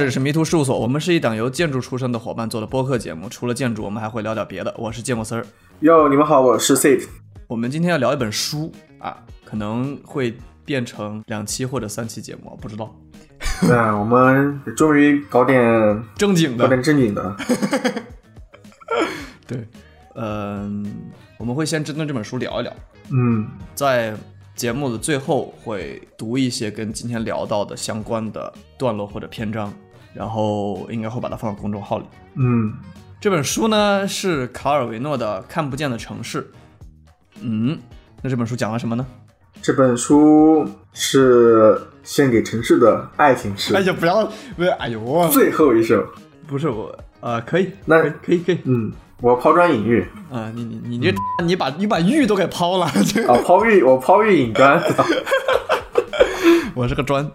这里是迷途事务所，我们是一档由建筑出身的伙伴做的播客节目。除了建筑，我们还会聊点别的。我是芥末丝儿。哟，你们好，我是 Safe。我们今天要聊一本书啊，可能会变成两期或者三期节目，不知道。那我们终于搞点 正经的，搞点正经的。对，嗯，我们会先针对这本书聊一聊。嗯，在节目的最后会读一些跟今天聊到的相关的段落或者篇章，然后应该会把它放到公众号里。嗯，这本书呢是卡尔维诺的《看不见的城市》。嗯，那这本书讲了什么呢？这本书是献给城市的爱情诗。哎呀，不要，不要，哎呦，最后一首不是我，呃，可以，那可以，可以，嗯，我抛砖引玉啊，你你你这，你把你把玉都给抛了，啊，抛玉，我抛玉引砖，我是个砖。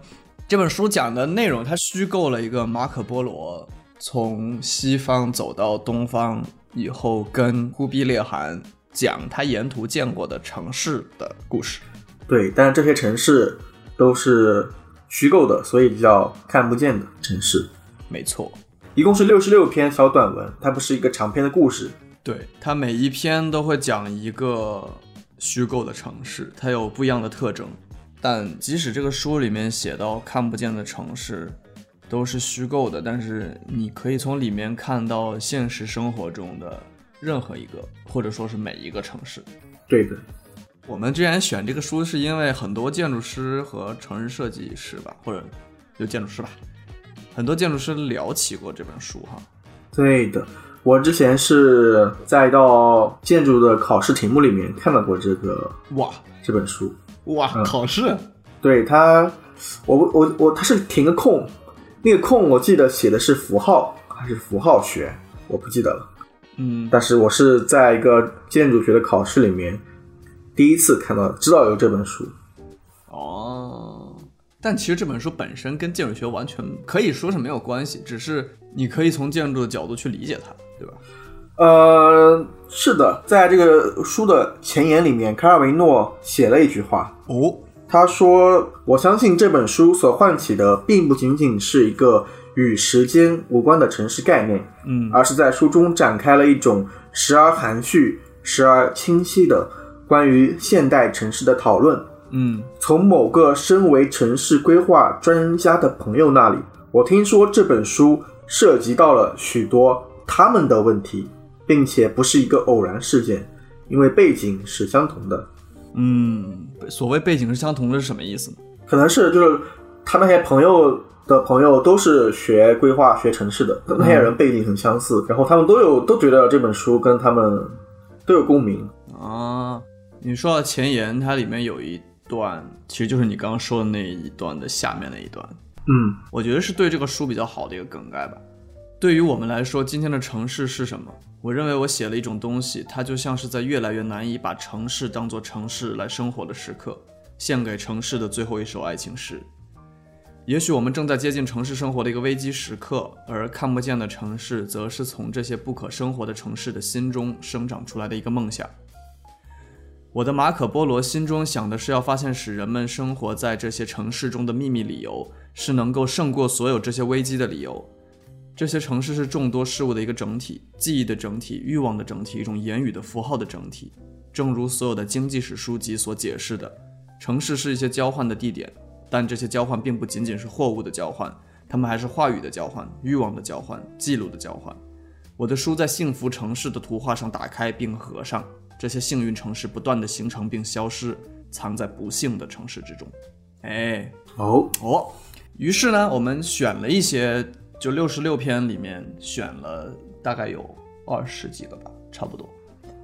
这本书讲的内容，它虚构了一个马可波罗从西方走到东方以后，跟忽必烈汗讲他沿途见过的城市的故事。对，但是这些城市都是虚构的，所以叫看不见的城市。没错，一共是六十六篇小短文，它不是一个长篇的故事。对，它每一篇都会讲一个虚构的城市，它有不一样的特征。但即使这个书里面写到看不见的城市都是虚构的，但是你可以从里面看到现实生活中的任何一个，或者说是每一个城市。对的。我们之前选这个书是因为很多建筑师和城市设计师吧，或者就建筑师吧，很多建筑师聊起过这本书哈。对的，我之前是在一道建筑的考试题目里面看到过这个哇这本书哇考试，对他，我我我他是填个空，那个空我记得写的是符号还是符号学，我不记得了。嗯，但是我是在一个建筑学的考试里面。第一次看到，知道有这本书，哦，但其实这本书本身跟建筑学完全可以说是没有关系，只是你可以从建筑的角度去理解它，对吧？呃，是的，在这个书的前言里面，卡尔维诺写了一句话，哦，他说：“我相信这本书所唤起的，并不仅仅是一个与时间无关的城市概念，嗯，而是在书中展开了一种时而含蓄、时而清晰的。”关于现代城市的讨论，嗯，从某个身为城市规划专家的朋友那里，我听说这本书涉及到了许多他们的问题，并且不是一个偶然事件，因为背景是相同的。嗯，所谓背景是相同的是什么意思呢？可能是就是他那些朋友的朋友都是学规划、学城市的，那些人背景很相似，然后他们都有都觉得这本书跟他们都有共鸣啊。你说到前言，它里面有一段，其实就是你刚刚说的那一段的下面那一段。嗯，我觉得是对这个书比较好的一个梗概吧。对于我们来说，今天的城市是什么？我认为我写了一种东西，它就像是在越来越难以把城市当做城市来生活的时刻，献给城市的最后一首爱情诗。也许我们正在接近城市生活的一个危机时刻，而看不见的城市，则是从这些不可生活的城市的心中生长出来的一个梦想。我的马可波罗心中想的是要发现使人们生活在这些城市中的秘密理由，是能够胜过所有这些危机的理由。这些城市是众多事物的一个整体，记忆的整体，欲望的整体，一种言语的符号的整体。正如所有的经济史书籍所解释的，城市是一些交换的地点，但这些交换并不仅仅是货物的交换，它们还是话语的交换、欲望的交换、记录的交换。我的书在幸福城市的图画上打开并合上。这些幸运城市不断的形成并消失，藏在不幸的城市之中。哎，哦哦，于是呢，我们选了一些，就六十六篇里面选了大概有二十几个吧，差不多。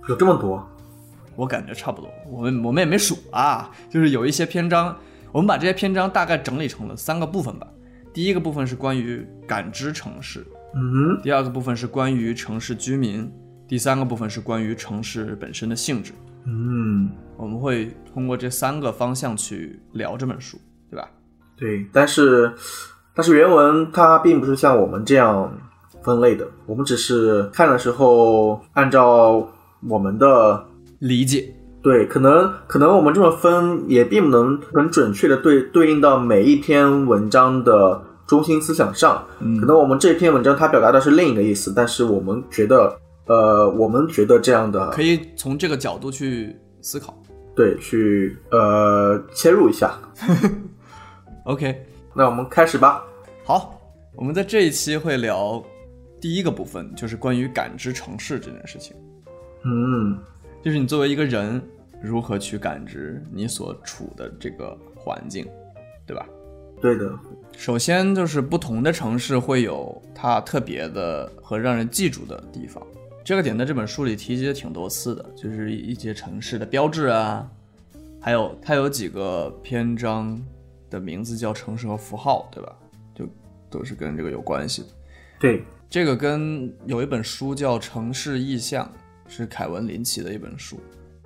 有这么多？我感觉差不多。我们我们也没数啊，就是有一些篇章，我们把这些篇章大概整理成了三个部分吧。第一个部分是关于感知城市，嗯，第二个部分是关于城市居民。第三个部分是关于城市本身的性质，嗯，我们会通过这三个方向去聊这本书，对吧？对，但是但是原文它并不是像我们这样分类的，我们只是看的时候按照我们的理解，对，可能可能我们这么分也并不能很准确的对对应到每一篇文章的。中心思想上。嗯可能我们这篇文章它表达的是另一个意思，但是我们觉得，呃，我们觉得这样的可以从这个角度去思考。对去呃切入一下。OK，那我们开始吧。好，我们在这一期会聊第一个部分，就是关于感知城市这件事情，嗯就是你作为一个人如何去感知你所处的这个环境，对吧？对的，首先就是不同的城市会有它特别的和让人记住的地方，这个点在这本书里提及的挺多次的，就是一些城市的标志啊，还有它有几个篇章的名字叫城市和符号，对吧？就都是跟这个有关系的。对，这个跟有一本书叫《城市意象》，是凯文林奇的一本书，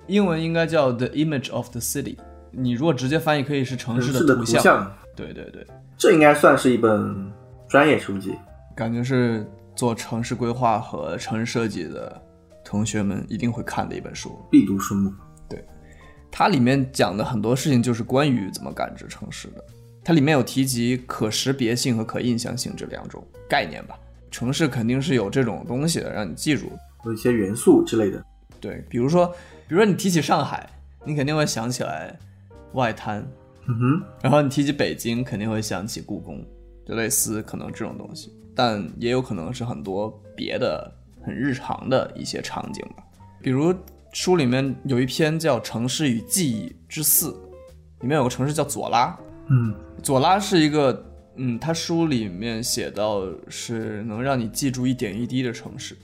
英文应该叫《The Image of the City》。你如果直接翻译，可以是城市的图像。图像，对对对，这应该算是一本专业书籍。感觉是做城市规划和城市设计的同学们一定会看的一本书。必读书目。它里面讲的很多事情就是关于怎么感知城市的。它里面有提及可识别性和可印象性这两种概念吧。城市肯定是有这种东西的，让你记住。有一些元素之类的。对，比如说，比如说你提起上海，你肯定会想起来外滩，嗯哼，然后你提起北京，肯定会想起故宫，就类似可能这种东西，但也有可能是很多别的很日常的一些场景吧。比如书里面有一篇叫《城市与记忆之四》，里面有个城市叫佐拉，嗯，佐拉是一个，嗯，他书里面写到是能让你记住一点一滴的城市，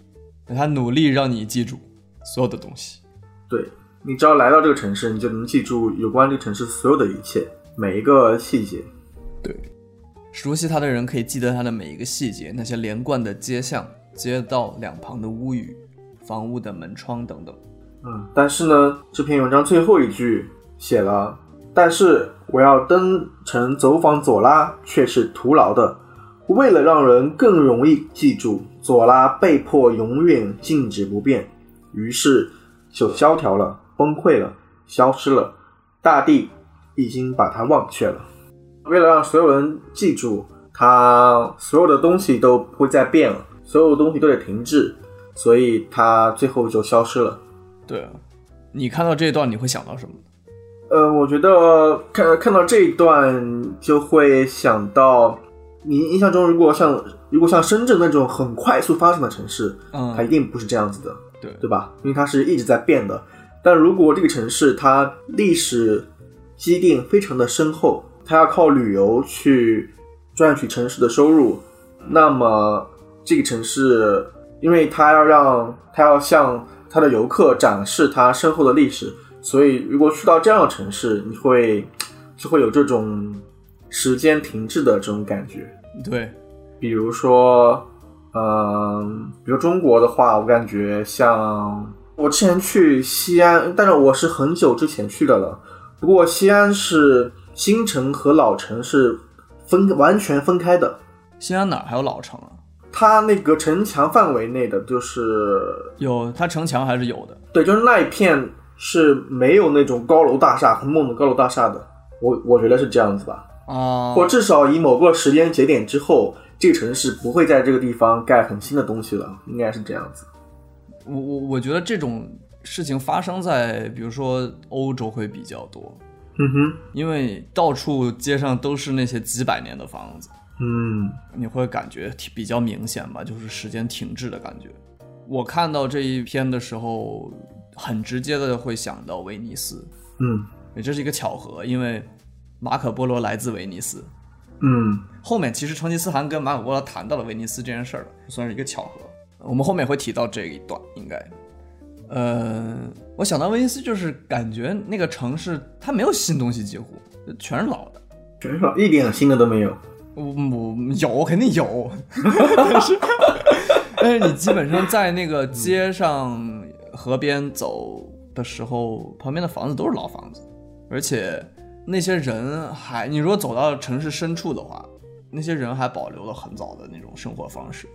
他努力让你记住所有的东西。对你只要来到这个城市，你就能记住有关这个城市所有的一切，每一个细节。对，熟悉它的人可以记得它的每一个细节，那些连贯的街巷、街道两旁的屋宇、房屋的门窗等等。嗯，但是呢，这篇文章最后一句写了，但是我要登城走访左拉却是徒劳的。为了让人更容易记住，左拉被迫永远静止不变，于是就萧条了，崩溃了，消失了，大地已经把它忘却了。为了让所有人记住，它所有的东西都不会再变了，所有东西都得停滞，所以它最后就消失了。对啊，你看到这一段你会想到什么？呃，我觉得看看到这一段就会想到，你印象中如果像如果像深圳那种很快速发展的城市，它一嗯，定不是这样子的，对对吧？因为它是一直在变的。但如果这个城市它历史积淀非常的深厚，它要靠旅游去赚取城市的收入，那么这个城市，因为它要让它要向它的游客展示它深厚的历史，所以如果去到这样的城市，你会就会有这种时间停滞的这种感觉。对，比如说，嗯，比如中国的话，我感觉像我之前去西安，但是我是很久之前去的了。不过西安是新城和老城是分完全分开的，西安哪儿还有老城啊？它那个城墙范围内的就是有，它城墙还是有的。对，就是那一片是没有那种高楼大厦很猛的高楼大厦的。我我觉得是这样子吧，啊、或至少以某个时间节点之后，这个城市不会在这个地方盖很新的东西了，应该是这样子。我我我觉得这种事情发生在比如说欧洲会比较多，嗯哼，因为到处街上都是那些几百年的房子，嗯你会感觉挺比较明显吧，就是时间停滞的感觉。我看到这一篇的时候，很直接的会想到威尼斯，嗯也这是一个巧合，因为马可波罗来自威尼斯。嗯后面其实成吉思汗跟马可波罗谈到了威尼斯这件事儿，算是一个巧合。我们后面会提到这一段，应该。呃，我想到威尼斯，就是感觉那个城市它没有新东西，几乎全是老的。全是一点新的都没有。我我有肯定有，但 是但是你基本上在那个街上、河边走的时候，旁边的房子都是老房子，而且那些人还，你如果走到城市深处的话，那些人还保留了很早的那种生活方式。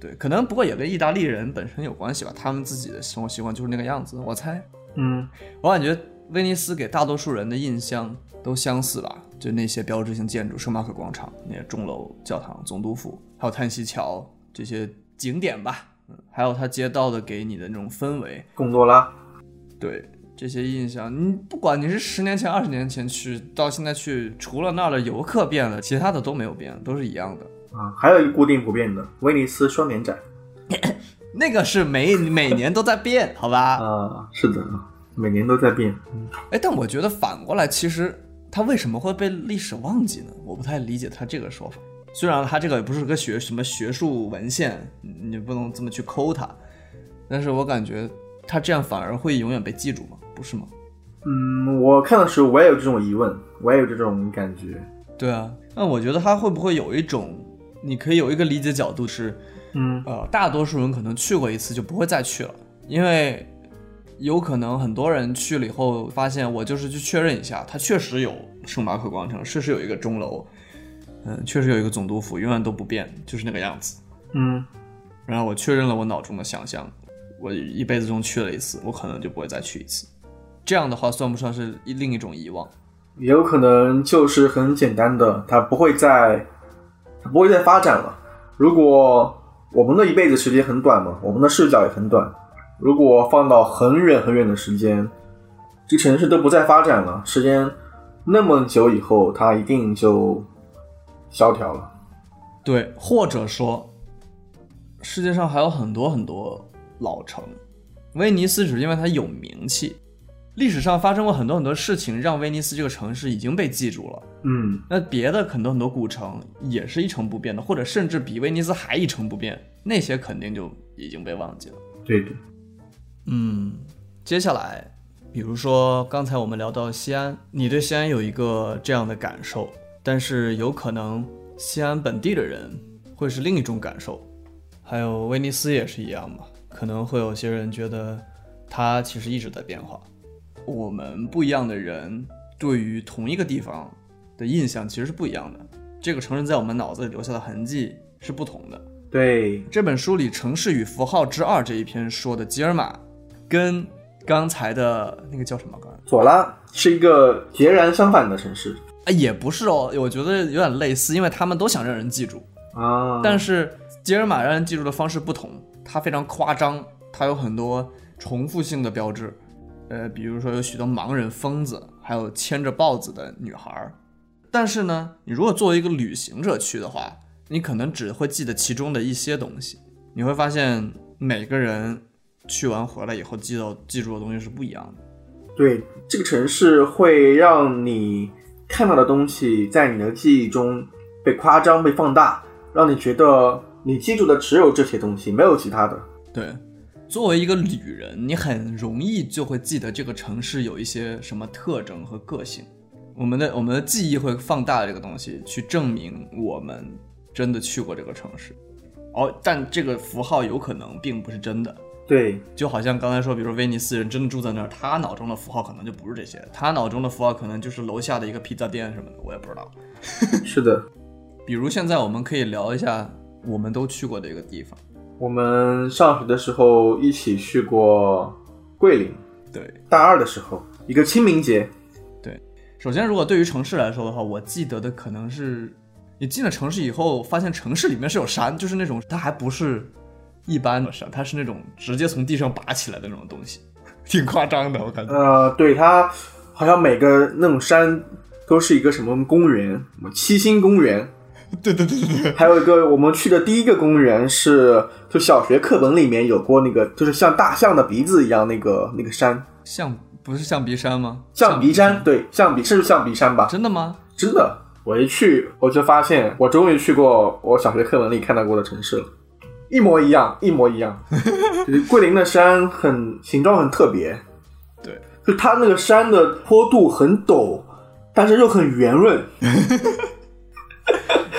对，可能不过也跟意大利人本身有关系吧，他们自己的生活习惯就是那个样子，我猜。嗯我感觉威尼斯给大多数人的印象都相似吧，就那些标志性建筑，圣马可广场、那些钟楼、教堂、总督府，还有叹息桥这些景点吧，嗯，还有它街道的给你的那种氛围，贡多拉，对这些印象，你不管你是十年前、二十年前去，到现在去，除了那儿的游客变了，其他的都没有变，都是一样的。啊，还有一个固定不变的威尼斯双年展 那个是每每年都在变，好吧？啊，是的，每年都在变。哎，但我觉得反过来，其实它为什么会被历史忘记呢？我不太理解他这个说法。虽然他这个也不是个学什么学术文献，你不能这么去抠它，但是我感觉他这样反而会永远被记住吗？不是吗？嗯，我看的时候我也有这种疑问，我也有这种感觉。对啊，那我觉得他会不会有一种，你可以有一个理解角度是，嗯呃，大多数人可能去过一次就不会再去了，因为有可能很多人去了以后发现，我就是去确认一下，它确实有圣马可广场，确实有一个钟楼，嗯，确实有一个总督府，永远都不变，就是那个样子。嗯，然后我确认了我脑中的想象，我一辈子中去了一次，我可能就不会再去一次。这样的话，算不算是一另一种遗忘？也有可能就是很简单的，它不会再，它不会再发展了。如果我们的一辈子时间很短嘛，我们的视角也很短。如果放到很远很远的时间，这城市都不再发展了，时间那么久以后，它一定就萧条了。对，或者说，世界上还有很多很多老城，威尼斯只是因为它有名气，历史上发生过很多很多事情，让威尼斯这个城市已经被记住了。嗯，那别的很多很多古城也是一成不变的，或者甚至比威尼斯还一成不变，那些肯定就已经被忘记了。对的。嗯，接下来，比如说刚才我们聊到西安，你对西安有一个这样的感受，但是有可能西安本地的人会是另一种感受，还有威尼斯也是一样嘛，可能会有些人觉得它其实一直在变化。我们不一样的人对于同一个地方的印象其实是不一样的，这个城市在我们脑子里留下的痕迹是不同的。对，这本书里《城市与符号之二》这一篇说的吉尔玛，跟刚才的那个叫什么？刚才索拉是一个截然相反的城市啊，也不是哦，我觉得有点类似，因为他们都想让人记住，啊。但是吉尔玛让人记住的方式不同，它非常夸张，它有很多重复性的标志，呃，比如说有许多盲人、疯子，还有牵着豹子的女孩儿。但是呢，你如果作为一个旅行者去的话，你可能只会记得其中的一些东西，你会发现每个人去完回来以后记到记住的东西是不一样的。对，这个城市会让你看到的东西在你的记忆中被夸张、被放大，让你觉得你记住的只有这些东西，没有其他的。对，作为一个旅人，你很容易就会记得这个城市有一些什么特征和个性。我们的我们的记忆会放大这个东西，去证明我们真的去过这个城市。哦，但这个符号有可能并不是真的，对，就好像刚才说，比如说威尼斯人真的住在那儿，他脑中的符号可能就不是这些，他脑中的符号可能就是楼下的一个披萨店什么的，我也不知道。是的。比如现在我们可以聊一下我们都去过的一个地方，我们上学的时候一起去过桂林，对，大二的时候一个清明节，对首先，如果对于城市来说的话，我记得的可能是你进了城市以后，发现城市里面是有山，就是那种它还不是一般的山，它是那种直接从地上拔起来的那种东西，挺夸张的，我感觉。呃，对，它好像每个那种山都是一个什么公园，什么七星公园，对对对对对，还有一个我们去的第一个公园是，就小学课本里面有过那个，就是像大象的鼻子一样那个那个山，象不是象鼻山吗？象鼻山，对，象鼻是象鼻山吧？真的吗？真的，我一去我就发现，我终于去过我小学课本里看到过的城市了，一模一样，一模一样。就是桂林的山很形状很特别，对，就它那个山的坡度很陡，但是又很圆润，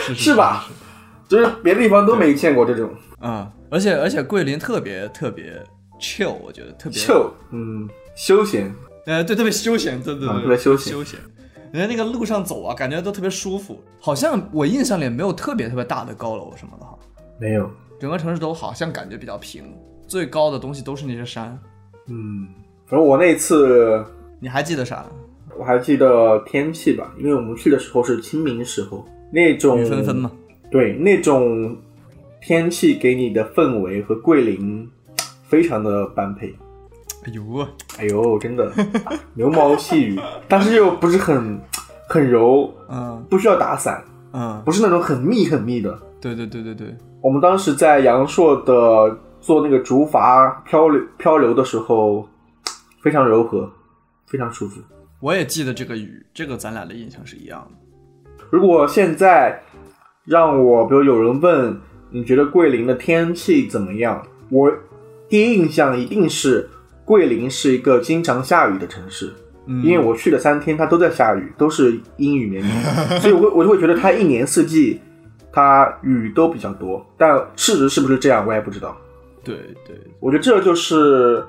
是是吧？就是别的地方都没见过这种。啊、而且而且桂林特别特别 chill，我觉得特别 chill，嗯，休闲，呃，对，特别休闲，对对对，啊特别休闲。休闲。人家那个路上走啊，感觉都特别舒服。好像我印象里没有特别特别大的高楼什么的哈，没有，整个城市都好像感觉比较平，最高的东西都是那些山。嗯，反正我那次你还记得啥？我还记得天气吧，因为我们去的时候是清明时候，那种雨纷纷嘛。对，那种天气给你的氛围和桂林非常的般配。哎呦啊，哎呦，真的牛毛细雨，但是又不是很很柔，嗯不需要打伞，嗯，不是那种很密很密的。对对对对对，我们当时在阳朔的做那个竹筏漂流漂流的时候，非常柔和，非常舒服。我也记得这个雨，这个咱俩的印象是一样的。如果现在让我，比如有人问你觉得桂林的天气怎么样，我第一印象一定是桂林是一个经常下雨的城市，嗯因为我去了三天，它都在下雨，都是阴雨绵绵，所以我会我就会觉得它一年四季它雨都比较多，但事实是不是这样我也不知道。对对，我觉得这就是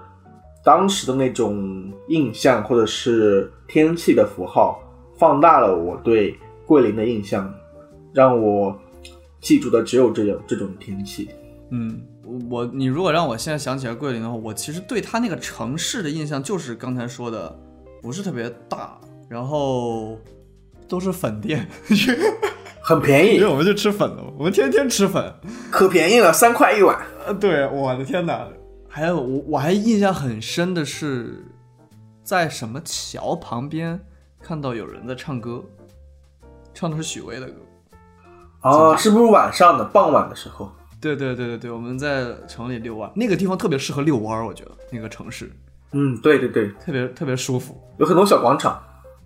当时的那种印象，或者是天气的符号，放大了我对桂林的印象，让我记住的只有这种这种天气。嗯，我你如果让我现在想起来桂林的话，我其实对它那个城市的印象就是刚才说的，不是特别大，然后都是粉店，很便宜因为，我们就吃粉的，我们天天吃粉。可便宜了，三块一碗。呃，对，我的天哪！还有我我还印象很深的是，在什么桥旁边看到有人在唱歌，唱的是许巍的歌。哦，是不是晚上的傍晚的时候？对对对对对，我们在城里遛弯，那个地方特别适合遛弯儿，我觉得那个城市嗯，对对对，特别特别舒服。有很多小广场。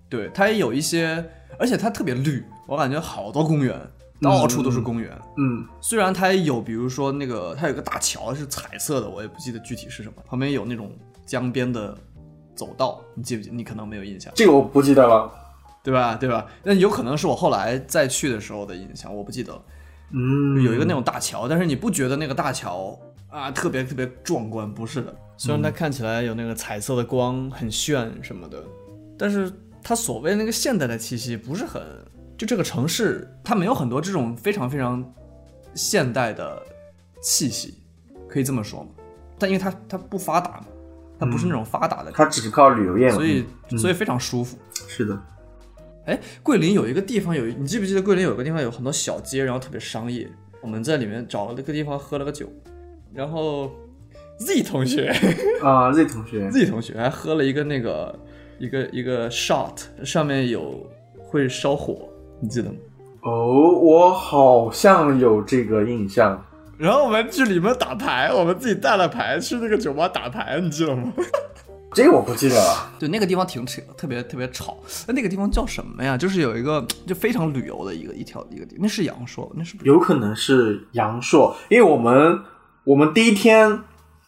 对，它也有一些，而且它特别绿，我感觉好多公园，到处都是公园。嗯，虽然它也有，比如说那个它有个大桥是彩色的，我也不记得具体是什么，旁边有那种江边的走道，你记不记？你可能没有印象，这个我不记得了。对吧？对吧？那有可能是我后来再去的时候的印象，我不记得了。嗯，有一个那种大桥，但是你不觉得那个大桥啊特别特别壮观？不是的，虽然它看起来有那个彩色的光很炫什么的，但是它所谓那个现代的气息不是很，就这个城市它没有很多这种非常非常现代的气息，可以这么说吗？但因为它它不发达嘛，它不是那种发达的，它只是靠旅游业嘛。所以所以非常舒服。是的。哎，桂林有一个地方有，你记不记得桂林有个地方有很多小街，然后特别商业。我们在里面找了个地方喝了个酒，然后 Z 同学啊，Z 同学，，Z 同学还喝了一个那个一个一个 shot，上面有会烧火，你记得吗？哦，我好像有这个印象。然后我们去里面打牌，我们自己带了牌去那个酒吧打牌，你记得吗？这个我不记得了。对，那个地方挺扯，特别特别吵。那那个地方叫什么呀？就是有一个就非常旅游的一个一条一个地，那是阳朔，那是不是？有可能是阳朔，因为我们我们第一天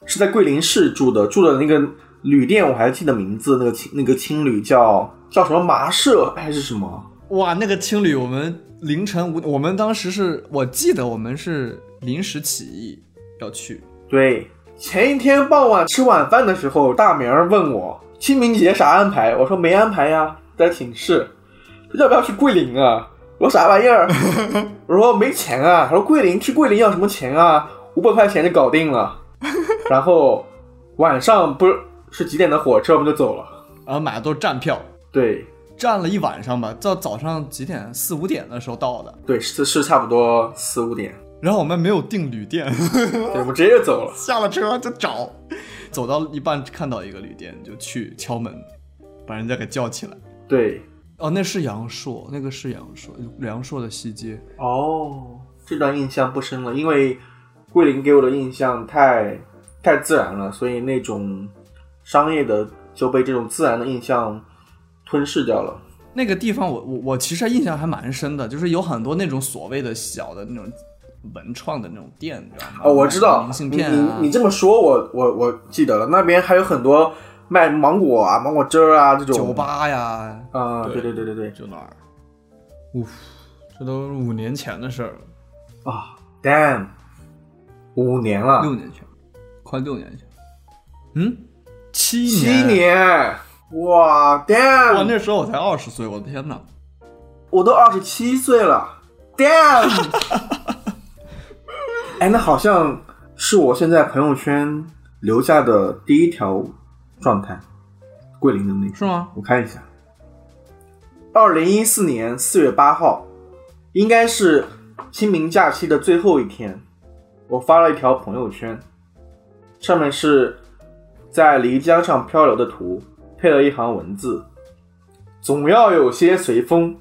是在桂林市住的，住的那个旅店我还记得名字，那个青那个青旅叫叫什么麻舍还是什么？哇，那个青旅，我们凌晨五，我们当时是我记得我们是临时起意要去，对，前一天傍晚吃晚饭的时候，大明儿问我清明节啥安排，我说没安排呀，在寝室。要不要去桂林啊？我说啥玩意儿？我说没钱啊。他说桂林去桂林要什么钱啊？五百块钱就搞定了。然后晚上不是是几点的火车，我们就走了。然后买的都是站票，对站了一晚上吧，到早上几点四五点的时候到的，对，是是差不多四五点。然后我们没有订旅店，对，我们直接就走了。下了车就找，走到一半看到一个旅店就去敲门，把人家给叫起来。对，哦，那是阳朔，那个是阳朔，阳朔的西街。哦，这段印象不深了，因为桂林给我的印象太太自然了，所以那种商业的就被这种自然的印象吞噬掉了。那个地方我我我其实印象还蛮深的，就是有很多那种所谓的小的那种文创的那种店，你知道吗？哦，我知道，明信片啊，你你这么说，我我我记得了，那边还有很多卖芒果啊、芒果汁儿啊这种酒吧呀，啊、对对对对对对就那儿。呜，这都是五年前的事儿了，啊，damn，五年了，六年前，快六年前。嗯，七年七年。年，哇哇，，damn，那时候我才二十岁，我的天哪！我都二十七岁了，damn。哎，那好像是我现在朋友圈留下的第一条状态，桂林的那个，是吗？我看一下，二零一四年四月八号，应该是清明假期的最后一天，我发了一条朋友圈，上面是在漓江上漂流的图，配了一行文字：总要有些随风，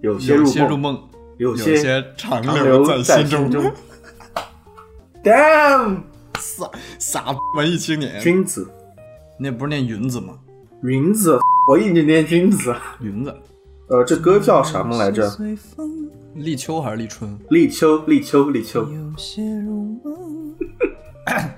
有些有入梦，些入梦，有有些些长长留留在心心中。Damn，傻傻文艺青年，君子，那不是念云子吗？云子，我一直念君子。云子，呃，这歌叫什么来着？立秋还是立春？立秋，立秋，立秋。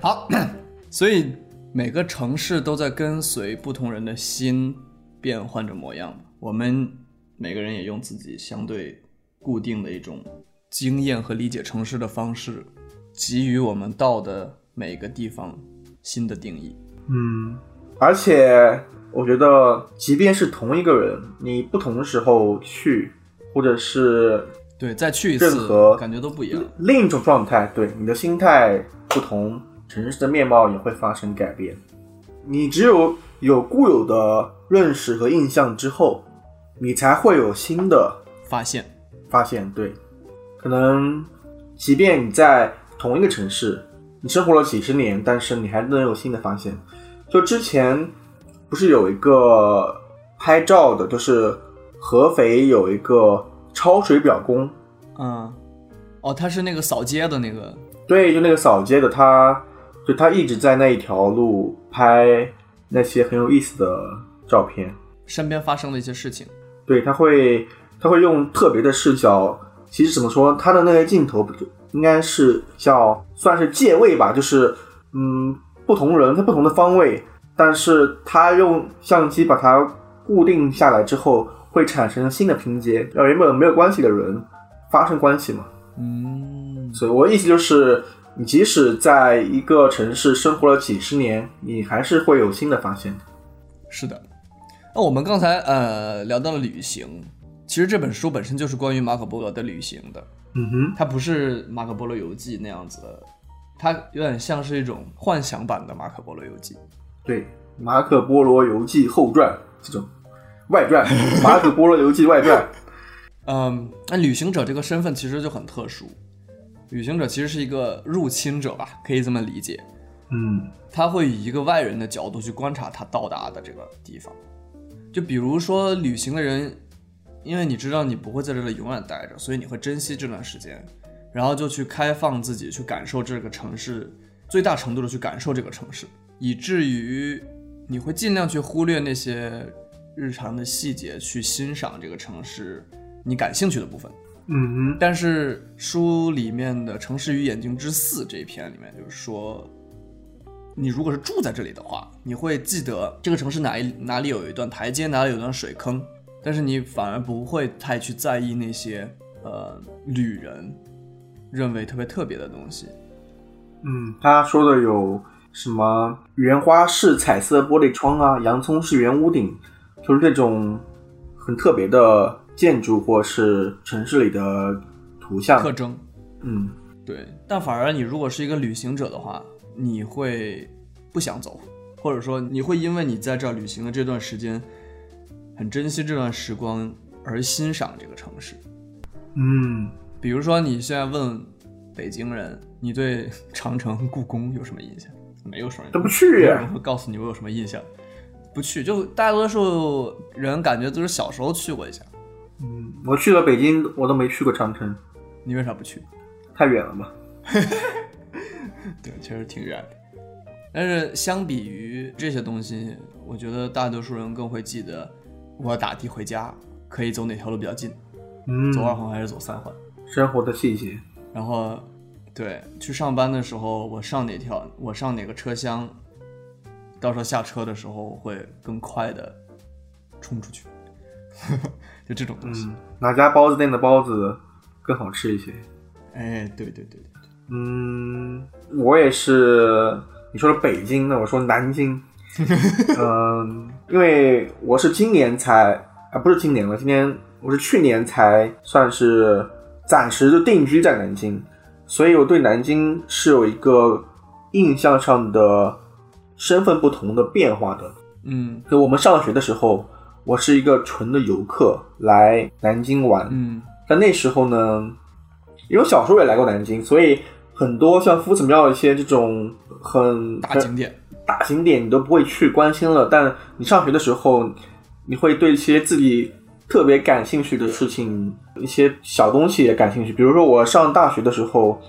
好，所以每个城市都在跟随不同人的心变换着模样。我们每个人也用自己相对固定的一种经验和理解城市的方式，给予我们到的每个地方新的定义。嗯，而且我觉得，即便是同一个人，你不同的时候去，或者是对，再去一任次何，感觉都不一样。另一种状态，对你的心态不同，城市的面貌也会发生改变。你只有有固有的认识和印象之后，你才会有新的发现，发现。对，可能即便你在同一个城市，你生活了几十年，但是你还能有新的发现。就之前不是有一个拍照的，就是合肥有一个抄水表工，嗯，哦，他是那个扫街的那个，对，就那个扫街的，他就他一直在那一条路拍那些很有意思的照片。身边发生的一些事情。对，他会他会用特别的视角，其实怎么说，他的那个镜头不就应该是叫算是借位吧，就是嗯，不同人在不同的方位，但是他用相机把它固定下来之后，会产生新的拼接，让原本没有关系的人发生关系嘛。嗯，所以我的意思就是，你即使在一个城市生活了几十年，你还是会有新的发现的。是的。那我们刚才呃聊到了旅行，其实这本书本身就是关于马可波罗的旅行的，嗯哼，它不是马可波罗游记那样子的，它有点像是一种幻想版的马可波罗游记。对，《马可波罗游记后传》这种外传，《马可波罗游记外传》。嗯，那旅行者这个身份其实就很特殊，旅行者其实是一个入侵者吧，可以这么理解。嗯他会以一个外人的角度去观察他到达的这个地方。就比如说旅行的人，因为你知道你不会在这里永远待着，所以你会珍惜这段时间，然后就去开放自己，去感受这个城市，最大程度的去感受这个城市，以至于你会尽量去忽略那些日常的细节，去欣赏这个城市你感兴趣的部分。嗯哼，但是书里面的《城市与眼睛之四》这一篇里面，就是说，你如果是住在这里的话，你会记得这个城市哪一哪里有一段台阶，哪里有一段水坑，但是你反而不会太去在意那些呃旅人认为特别特别的东西。嗯，他说的有什么原花是彩色玻璃窗啊，洋葱是圆屋顶，就是这种很特别的建筑或是城市里的图像。特征，嗯对，但反而你如果是一个旅行者的话，你会不想走，或者说你会因为你在这儿旅行的这段时间，很珍惜这段时光而欣赏这个城市。嗯比如说，你现在问北京人，你对 长城、故宫有什么印象？没有什么，都不去没有人会告诉你我有什么印象。不去，就大多数人感觉都是小时候去过一下。嗯，我去了北京，我都没去过长城，你为啥不去？太远了吧？对，确实挺远的。但是相比于这些东西，我觉得大多数人更会记得，我打的回家可以走哪条路比较近，嗯，走二环还是走三环。生活的细节。然后，对，去上班的时候，我上哪条，我上哪个车厢，到时候下车的时候会更快的冲出去，就这种东西。嗯，哪家包子店的包子更好吃一些？哎，对对对对对，嗯，我也是。你说的北京，那我说南京。嗯，因为我是今年才啊，不是今年了，今年我是去年才算是暂时就定居在南京，所以我对南京是有一个印象上的身份不同的变化的。嗯就我们上学的时候，我是一个纯的游客来南京玩。嗯但那时候呢，因为我小时候也来过南京，所以很多像夫子庙一些这种很大景点，大景点你都不会去关心了。但你上学的时候，你会对一些自己特别感兴趣的事情，一些小东西也感兴趣。比如说我上大学的时候，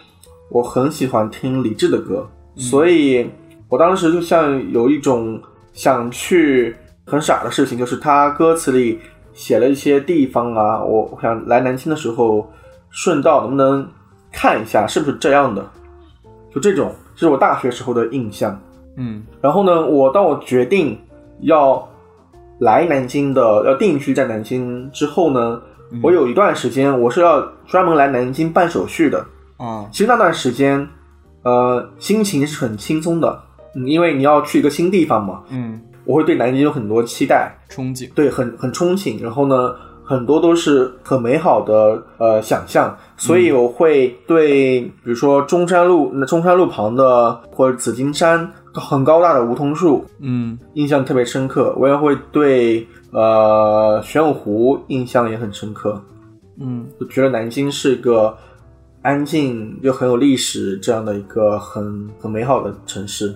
我很喜欢听李志的歌，所以我当时就像有一种想去很傻的事情，就是他歌词里写了一些地方啊，我我想来南京的时候顺道能不能看一下是不是这样的，就这种，这是我大学时候的印象。嗯。然后呢，我当我决定要来南京的，要定居在南京之后呢，我有一段时间我是要专门来南京办手续的。啊。其实那段时间，呃，心情是很轻松的，嗯，因为你要去一个新地方嘛，嗯，我会对南京有很多期待，憧憬，对，很很憧憬。然后呢，很多都是很美好的呃想象，所以我会对，比如说中山路，那中山路旁的或者紫金山很高大的梧桐树，嗯印象特别深刻。我也会对呃玄武湖印象也很深刻，嗯我觉得南京是一个安静又很有历史这样的一个很很美好的城市。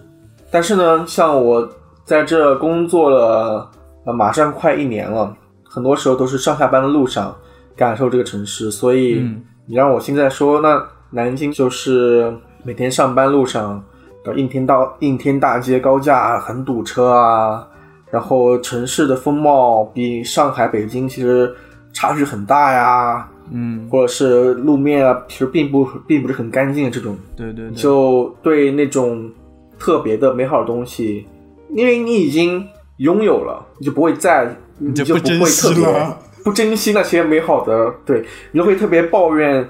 但是呢，像我在这工作了呃马上快一年了，很多时候都是上下班的路上感受这个城市，所以嗯。你让我现在说，那南京就是每天上班路上，呃应天道应天大街高架很堵车啊，然后城市的风貌比上海、北京其实差距很大呀，嗯，或者是路面啊，其实并不并不是很干净的这种，对对对，就对那种特别的美好的东西，因为你已经拥有了，你就不会再，你就就不会特别不珍惜那些美好的，对，你就会特别抱怨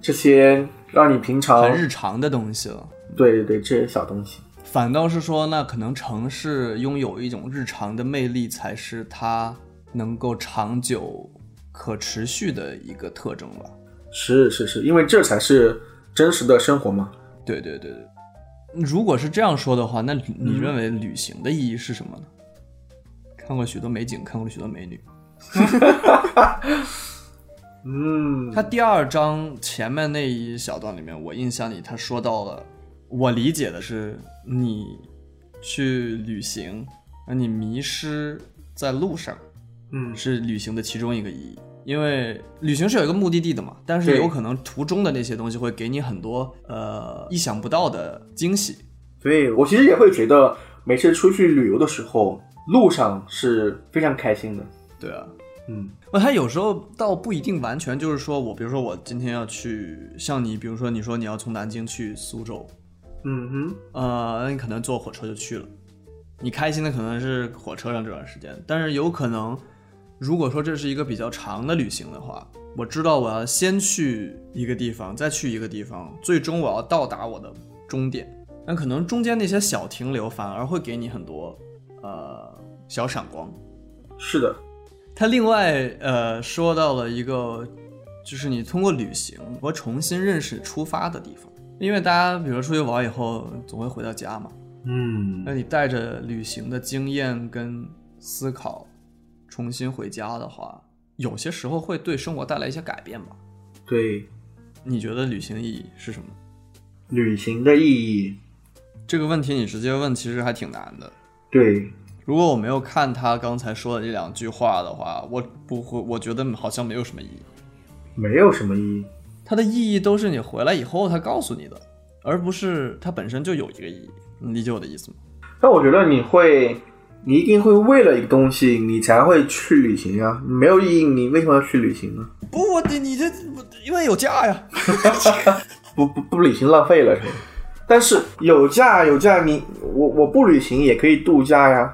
这些让你平常很日常的东西了。对对对这些小东西。反倒是说，那可能城市拥有一种日常的魅力，才是它能够长久、可持续的一个特征吧。是是是，因为这才是真实的生活嘛。对对对对，如果是这样说的话，那你认为旅行的意义是什么呢？看过许多美景，看过许多美女。嗯，他第二章前面那一小段里面，我印象里他说到了，我理解的是你去旅行，而你迷失在路上，嗯是旅行的其中一个意义。因为旅行是有一个目的地的嘛，但是有可能途中的那些东西会给你很多呃意想不到的惊喜。所以我其实也会觉得，每次出去旅游的时候，路上是非常开心的。对啊，嗯那他有时候倒不一定完全就是说我，比如说我今天要去，像你，比如说你说你要从南京去苏州，嗯哼，呃，那你可能坐火车就去了，你开心的可能是火车上这段时间，但是有可能，如果说这是一个比较长的旅行的话，我知道我要先去一个地方，再去一个地方，最终我要到达我的终点，那可能中间那些小停留反而会给你很多呃小闪光。是的，他另外呃说到了一个，就是你通过旅行和重新认识出发的地方，因为大家比如出去玩以后总会回到家嘛，嗯。那你带着旅行的经验跟思考重新回家的话，有些时候会对生活带来一些改变吧？对，你觉得旅行意义是什么？旅行的意义，这个问题你直接问其实还挺难的。对，如果我没有看他刚才说的这两句话的话，我不会，我觉得好像没有什么意义。没有什么意义。它的意义都是你回来以后他告诉你的，而不是它本身就有一个意义。你理解我的意思吗？但我觉得你会，你一定会为了一个东西，你才会去旅行啊。没有意义，你为什么要去旅行呢？不，我你你这因为有假呀。不不不旅行浪费了是吧？但是有假有假，你我我不旅行也可以度假呀。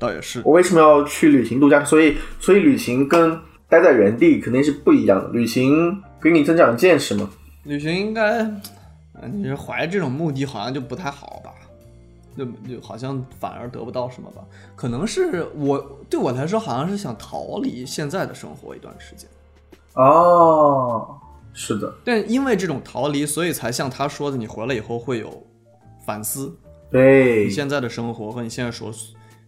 倒也是，我为什么要去旅行度假？所以所以旅行跟待在原地肯定是不一样的。旅行给你增长见识嘛。旅行应该，呃你是怀着这种目的，好像就不太好吧？就就好像反而得不到什么吧？可能是我对我来说，好像是想逃离现在的生活一段时间。哦，是的，但因为这种逃离，所以才像他说的，你回来以后会有反思对你，现在的生活和你现在所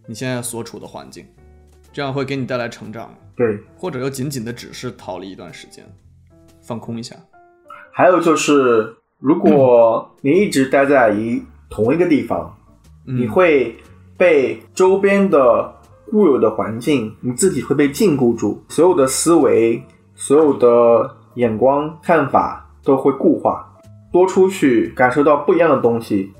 你现在所处的环境。这样会给你带来成长，对，或者又仅仅的只是逃离一段时间，放空一下。还有就是，如果你一直待在一同一个地方，嗯你会被周边的固有的环境，你自己会被禁锢住，所有的思维、所有的眼光、看法都会固化。多出去感受到不一样的东西，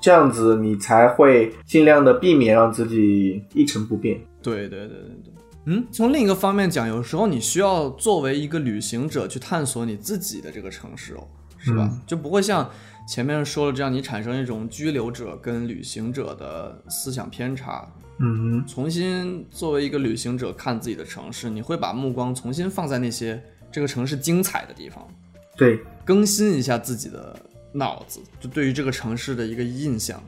这样子你才会尽量的避免让自己一成不变。对对对对对。嗯，从另一个方面讲，有时候你需要作为一个旅行者去探索你自己的这个城市哦，是吧？就不会像前面说了这样，你产生一种居留者跟旅行者的思想偏差。嗯重新作为一个旅行者看自己的城市，你会把目光重新放在那些这个城市精彩的地方，对，更新一下自己的脑子，就对于这个城市的一个印象。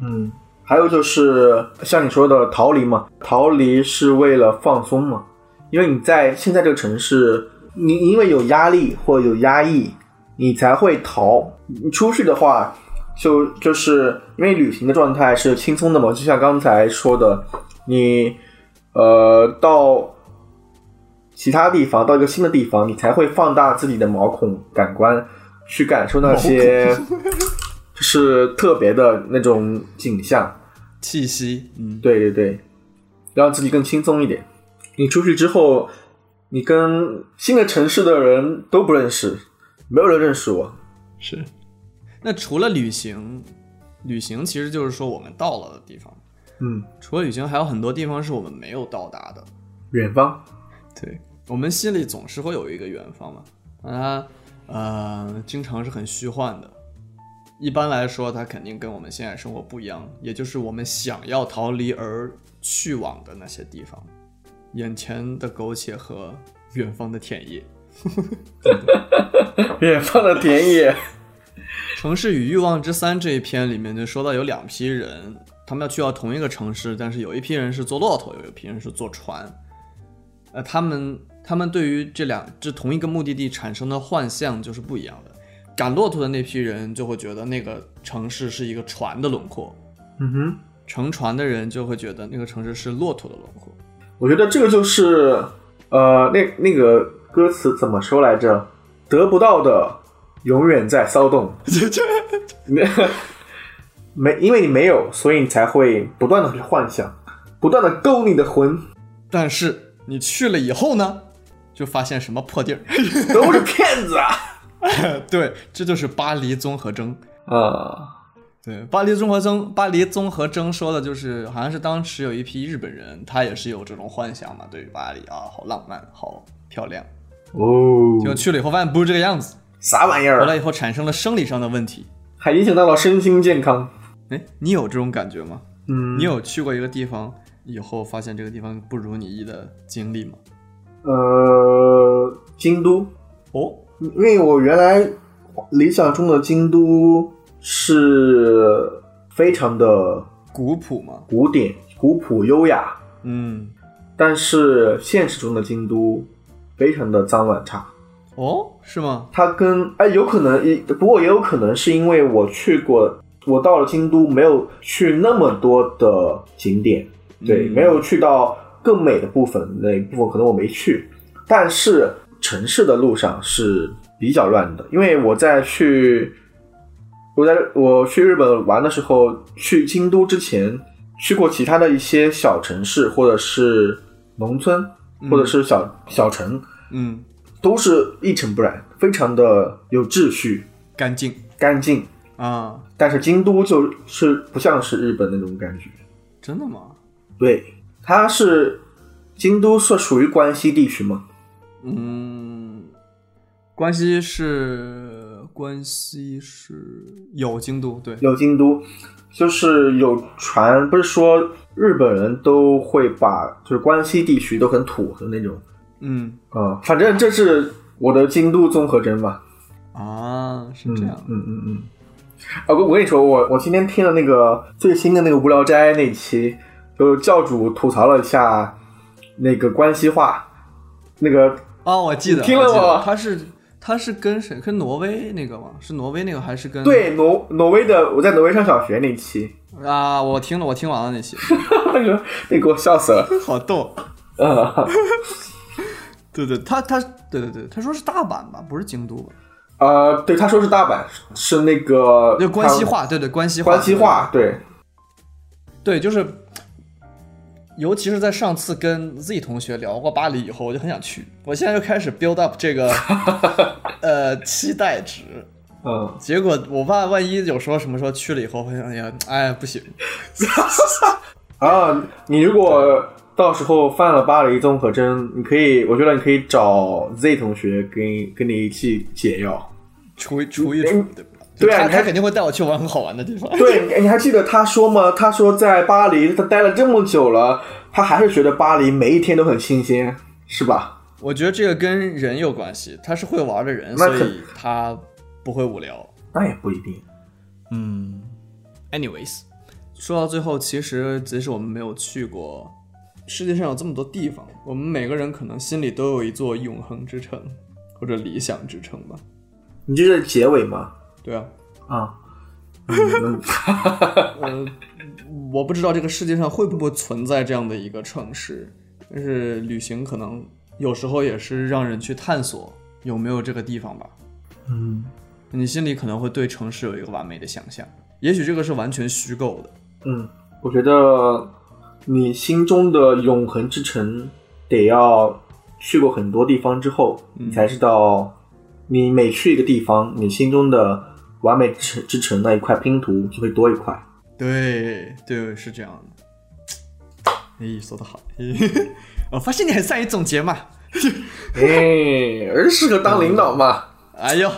嗯，还有就是像你说的逃离嘛，逃离是为了放松嘛，因为你在现在这个城市，你因为有压力或有压抑，你才会逃。你出去的话，就就是因为旅行的状态是轻松的嘛，就像刚才说的，你呃到其他地方，到一个新的地方，你才会放大自己的毛孔感官，去感受那些 就是特别的那种景象。气息，嗯，对对对，让自己更轻松一点。你出去之后，你跟新的城市的人都不认识，没有人认识我。是。那除了旅行，旅行其实就是说我们到了的地方。嗯，除了旅行，还有很多地方是我们没有到达的。远方，对，我们心里总是会有一个远方嘛，它呃经常是很虚幻的。一般来说，它肯定跟我们现在生活不一样，也就是我们想要逃离而去往的那些地方，眼前的苟且和远方的田野。远方的田野。《城市与欲望之三》这一篇里面就说到有两批人，他们要去到同一个城市，但是有一批人是坐骆驼，有一批人是坐船。呃，他们他们对于这两这同一个目的地产生的幻象就是不一样的。赶骆驼的那批人就会觉得那个城市是一个船的轮廓，嗯哼，乘船的人就会觉得那个城市是骆驼的轮廓。我觉得这个就是呃，那那个歌词怎么说来着？得不到的永远在骚动。没 没，因为你没有，所以你才会不断的去幻想，不断的勾你的魂，但是你去了以后呢，就发现什么破地儿。都是骗子啊！对，这就是巴黎综合征。啊，对，巴黎综合征，巴黎综合征说的就是，好像是当时有一批日本人，他也是有这种幻想嘛，对于巴黎啊，好浪漫，好漂亮。哦结果去了以后发现不是这个样子，啥玩意儿？回来以后产生了生理上的问题。还影响到了身心健康。哎，你有这种感觉吗？嗯你有去过一个地方以后发现这个地方不如你意的经历吗？呃，京都，哦，因为我原来理想中的京都是非常的古朴嘛？古典、古朴、优雅，嗯，但是现实中的京都非常的脏乱差。哦，是吗？它跟哎，有可能，也不过也有可能是因为我去过，我到了京都没有去那么多的景点，对，嗯。没有去到更美的部分，那一部分可能我没去，但是城市的路上是比较乱的，因为我在去我在我去日本玩的时候，去京都之前去过其他的一些小城市或者是农村或者是小、小城，嗯，都是一尘不染，非常的有秩序、干净干净。啊，但是京都就是不像是日本那种感觉，真的吗？对，它是京都是属于关西地区吗？嗯，关西是关西是有京都，对，有京都，就是有传，不是说日本人都会把就是关西地区都很土的那种，嗯啊、反正这是我的精度综合征吧。啊，是这样，嗯嗯嗯。啊，我我跟你说，我我今天听了那个最新的那个无聊斋那期，就教主吐槽了一下那个关系话，那个哦，我记得，听了吗他是他是跟谁？跟挪威那个吗？是挪威那个还是跟？对，挪挪威的，我在挪威上小学那期，啊，我听了，我听完了那期，那个那给我笑死了。好逗。呃 对对，他他对对对，他说是大阪吧，不是京都吧？呃，对，他说是大阪，是那个就关西话，对对，关西话，关西话，对，对，就是，尤其是在上次跟 Z 同学聊过巴黎以后，我就很想去。我现在就开始 build up 这个 呃期待值，嗯，结果我怕万一有时候什么时候去了以后，会想，哎呀，哎不行，啊，你如果到时候犯了巴黎综合征，你可以，我觉得你可以找 Z 同学跟跟你一起解药。除一除，对吧？对啊他他肯定会带我去玩很好玩的地方。对，你你还记得他说吗？他说在巴黎他待了这么久了，他还是觉得巴黎每一天都很新鲜，是吧？我觉得这个跟人有关系，他是会玩的人，所以他不会无聊。那也不一定。嗯，anyways，说到最后，其实即使我们没有去过，世界上有这么多地方，我们每个人可能心里都有一座永恒之城或者理想之城吧。你这是结尾吗？对啊，啊，嗯，呃，我不知道这个世界上会不会存在这样的一个城市，但是旅行可能有时候也是让人去探索有没有这个地方吧。嗯你心里可能会对城市有一个完美的想象，也许这个是完全虚构的。嗯，我觉得你心中的永恒之城得要去过很多地方之后，你才知道，你每去一个地方，你心中的完美之之城那一块拼图就会多一块。对对，是这样的。哎，说的好。我发现你很善于总结嘛。哎，人适合当领导嘛？哎呦，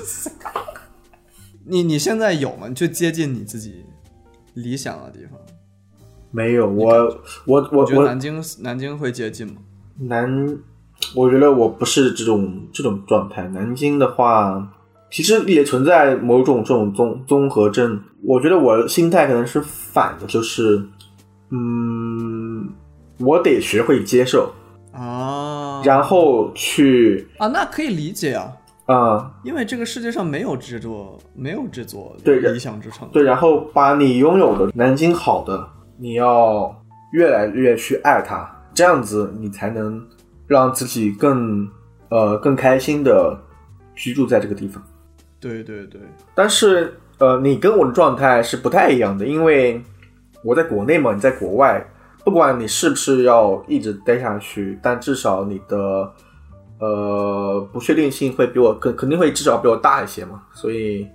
你你现在有吗？就接近你自己理想的地方。没有，我我我我觉得南京南京会接近吗？南，我觉得我不是这种这种状态。南京的话，其实也存在某种这种综综合症。我觉得我的心态可能是反的，就是，嗯，我得学会接受，啊然后去啊，那可以理解啊，啊、因为这个世界上没有制作没有制作对理想之城。对，然后把你拥有的南京好的，你要越来越去爱它，这样子你才能让自己更呃更开心的居住在这个地方。对对对，但是呃，你跟我的状态是不太一样的，因为我在国内嘛，你在国外，不管你是不是要一直待下去，但至少你的呃不确定性会比我肯肯定会至少比我大一些嘛，所以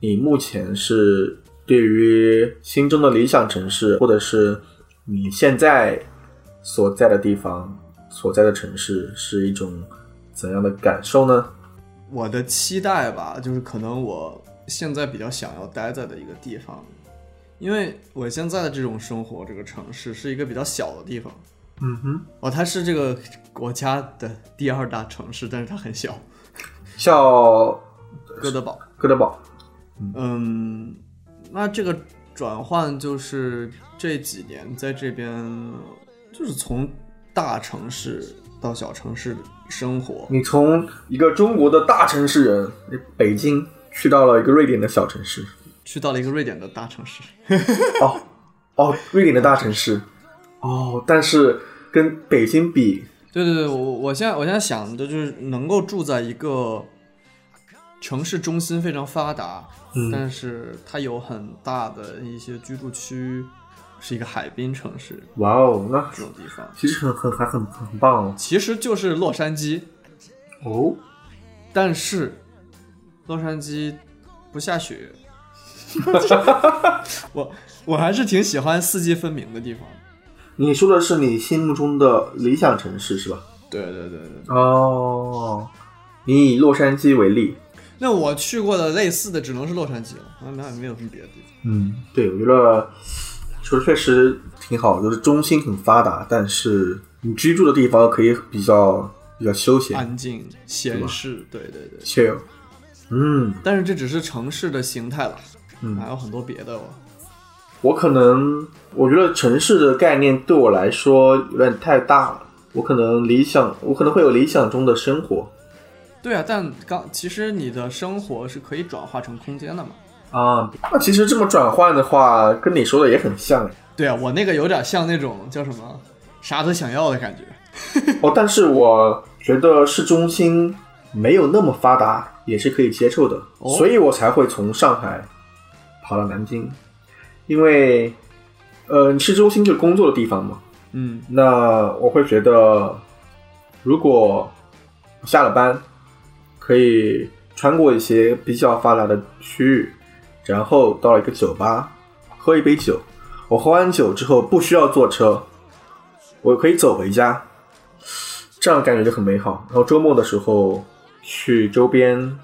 你目前是对于心中的理想城市，或者是你现在所在的地方、所在的城市，是一种怎样的感受呢？我的期待吧，就是可能我现在比较想要待在的一个地方，因为我现在的这种生活，这个城市是一个比较小的地方。嗯哼，哦，它是这个国家的第二大城市，但是它很小，叫哥德堡。哥德堡。嗯，那这个转换就是这几年在这边，就是从大城市到小城市生活。你从一个中国的大城市人，北京，去到了一个瑞典的小城市。去到了一个瑞典的大城市，哦，哦，瑞典的大城市。哦，但是跟北京比，对对对，我我现在我现在想的就是能够住在一个城市中心非常发达，嗯但是它有很大的一些居住区，是一个海滨城市哇哦，那这种地方，其实很很还很很很棒哦。其实就是洛杉矶，哦，但是洛杉矶不下雪。我我还是挺喜欢四季分明的地方。你说的是你心目中的理想城市是吧？对对对对。哦，你以洛杉矶为例。那我去过的类似的只能是洛杉矶了，那那没有什么别的地方。嗯，对，我觉得说的确实挺好，就是中心很发达，但是你居住的地方可以比较比较休闲安静、闲适，对对对。，chill。嗯，但是这只是城市的形态了，嗯还有很多别的哦。我可能我觉得城市的概念对我来说有点太大了，我可能理想，我可能会有理想中的生活，对啊，但刚其实你的生活是可以转化成空间的嘛？啊，那其实这么转换的话，跟你说的也很像。对啊，我那个有点像那种叫什么啥都想要的感觉。哦，但是我觉得市中心没有那么发达，也是可以接受的，哦所以我才会从上海跑到南京，因为呃，市中心就是工作的地方嘛。嗯那我会觉得，如果下了班，可以穿过一些比较发达的区域，然后到一个酒吧喝一杯酒。我喝完酒之后不需要坐车，我可以走回家，这样感觉就很美好。然后周末的时候去周边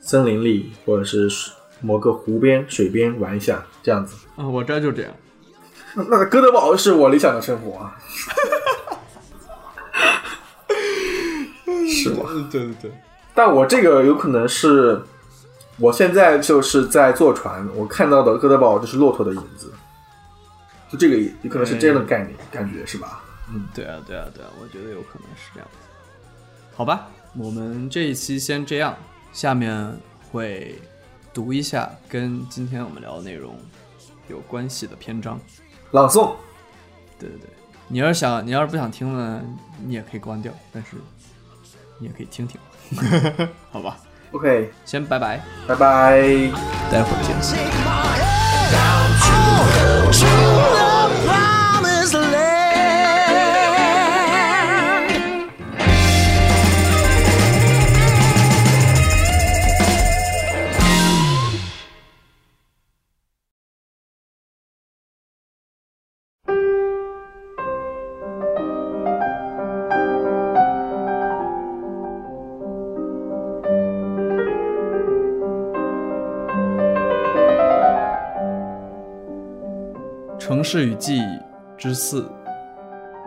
森林里或者是某个湖边、水边玩一下，这样子。啊，我这就这样。那那哥德堡是我理想的生活啊，是吗？对对对，但我这个有可能是，我现在就是在坐船，我看到的哥德堡就是骆驼的影子，就这个有可能是这样的概念，感觉是吧？嗯对啊对啊对啊，我觉得有可能是这样。好吧，我们这一期先这样，下面会读一下跟今天我们聊的内容有关系的篇章。朗诵，对对对，你要是想，你要是不想听呢，你也可以关掉，但是你也可以听听，好吧？OK，先拜拜，拜拜。待会儿见。城市与记忆之四》，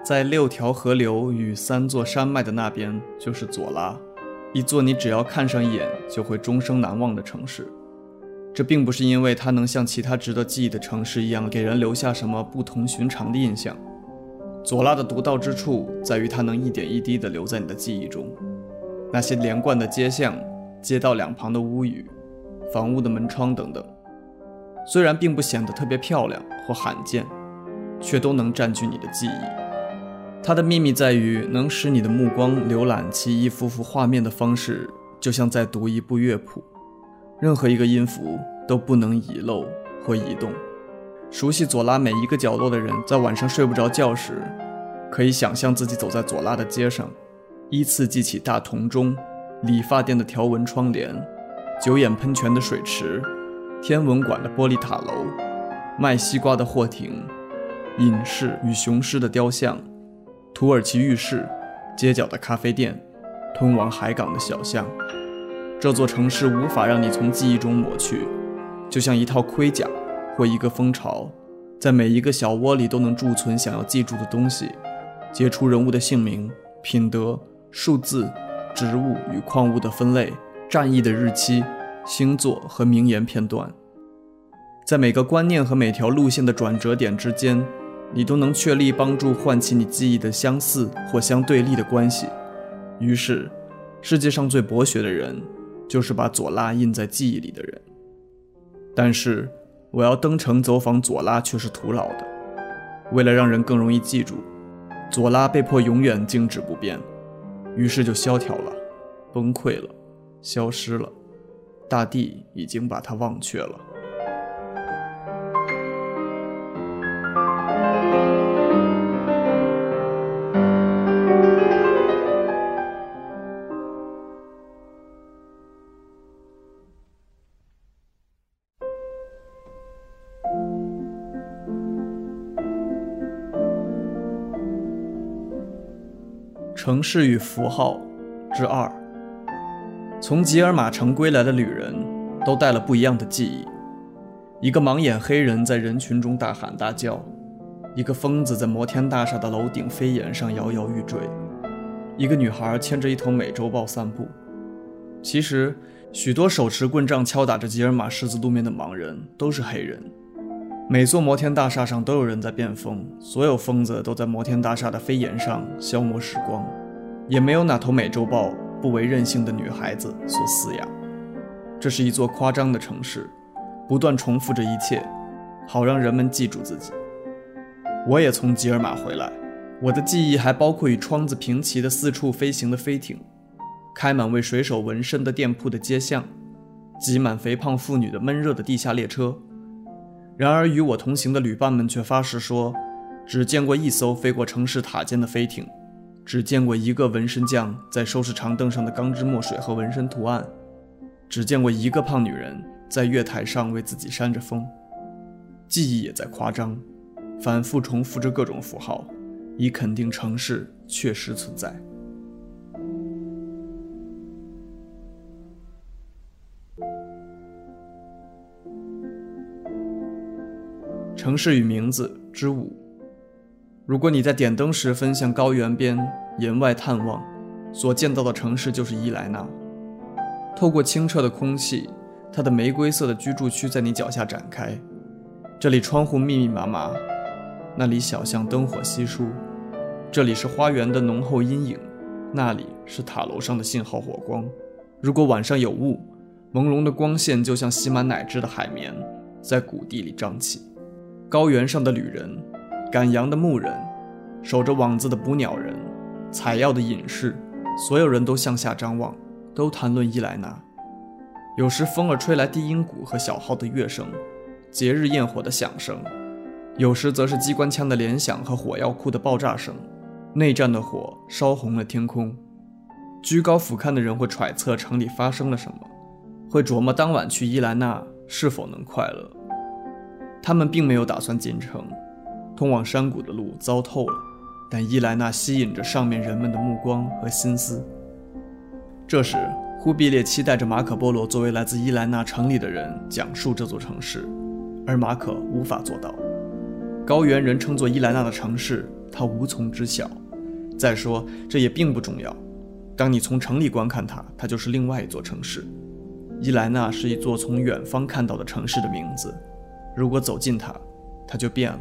在六条河流与三座山脉的那边，就是左拉，一座你只要看上一眼就会终生难忘的城市。这并不是因为它能像其他值得记忆的城市一样给人留下什么不同寻常的印象。左拉的独到之处在于它能一点一滴地留在你的记忆中。那些连贯的街巷、街道两旁的屋宇、房屋的门窗等等。虽然并不显得特别漂亮或罕见，却都能占据你的记忆。它的秘密在于能使你的目光浏览其一幅幅画面的方式，就像在读一部乐谱，任何一个音符都不能遗漏或移动。熟悉左拉每一个角落的人，在晚上睡不着觉时，可以想象自己走在左拉的街上，依次记起大铜钟、理发店的条纹窗帘、九眼喷泉的水池。天文馆的玻璃塔楼，卖西瓜的货亭，隐士与雄狮的雕像，土耳其浴室，街角的咖啡店，通往海港的小巷。这座城市无法让你从记忆中抹去，就像一套盔甲或一个蜂巢，在每一个小窝里都能贮存想要记住的东西：杰出人物的姓名、品德、数字、植物与矿物的分类、战役的日期。星座和名言片段，在每个观念和每条路线的转折点之间，你都能确立帮助唤起你记忆的相似或相对立的关系。于是，世界上最博学的人，就是把左拉印在记忆里的人。但是，我要登城走访左拉却是徒劳的。为了让人更容易记住，左拉被迫永远静止不变，于是就萧条了，崩溃了，消失了。大地已经把它忘却了。城市与符号之二。从吉尔马城归来的旅人，都带了不一样的记忆。一个盲眼黑人在人群中大喊大叫，一个疯子在摩天大厦的楼顶飞檐上摇摇欲坠，一个女孩牵着一头美洲豹散步。其实，许多手持棍杖敲打着吉尔马十字路面的盲人都是黑人。每座摩天大厦上都有人在变疯，所有疯子都在摩天大厦的飞檐上消磨时光，也没有哪头美洲豹不为任性的女孩子所饲养。这是一座夸张的城市，不断重复着一切，好让人们记住自己。我也从吉尔玛回来，我的记忆还包括与窗子平齐的四处飞行的飞艇，开满为水手纹身的店铺的街巷，挤满肥胖妇女的闷热的地下列车。然而，与我同行的旅伴们却发誓说，只见过一艘飞过城市塔尖的飞艇，只见过一个纹身匠在收拾长凳上的钢制墨水和纹身图案，只见过一个胖女人在月台上为自己扇着风。记忆也在夸张，反复重复着各种符号，以肯定城市确实存在。城市与名字之五。如果你在点灯时分向高原边沿外探望，所见到的城市就是伊莱纳。透过清澈的空气，它的玫瑰色的居住区在你脚下展开。这里窗户密密麻麻，那里小巷灯火稀疏。这里是花园的浓厚阴影，那里是塔楼上的信号火光。如果晚上有雾，朦胧的光线就像吸满奶汁的海绵，在谷地里胀气。高原上的旅人，赶羊的牧人，守着网子的捕鸟人，采药的隐士，所有人都向下张望，都谈论伊莱娜。有时风儿吹来低音鼓和小号的乐声，节日焰火的响声；有时则是机关枪的联响和火药库的爆炸声。内战的火烧红了天空。居高俯瞰的人会揣测城里发生了什么，会琢磨当晚去伊莱娜是否能快乐。他们并没有打算进城，通往山谷的路糟透了，但伊莱娜吸引着上面人们的目光和心思。这时，忽必烈期待着马可·波罗作为来自伊莱纳城里的人讲述这座城市，而马可无法做到。高原人称作伊莱纳的城市，他无从知晓。再说，这也并不重要。当你从城里观看它，它就是另外一座城市。伊莱纳是一座从远方看到的城市的名字。如果走近它，它就变了。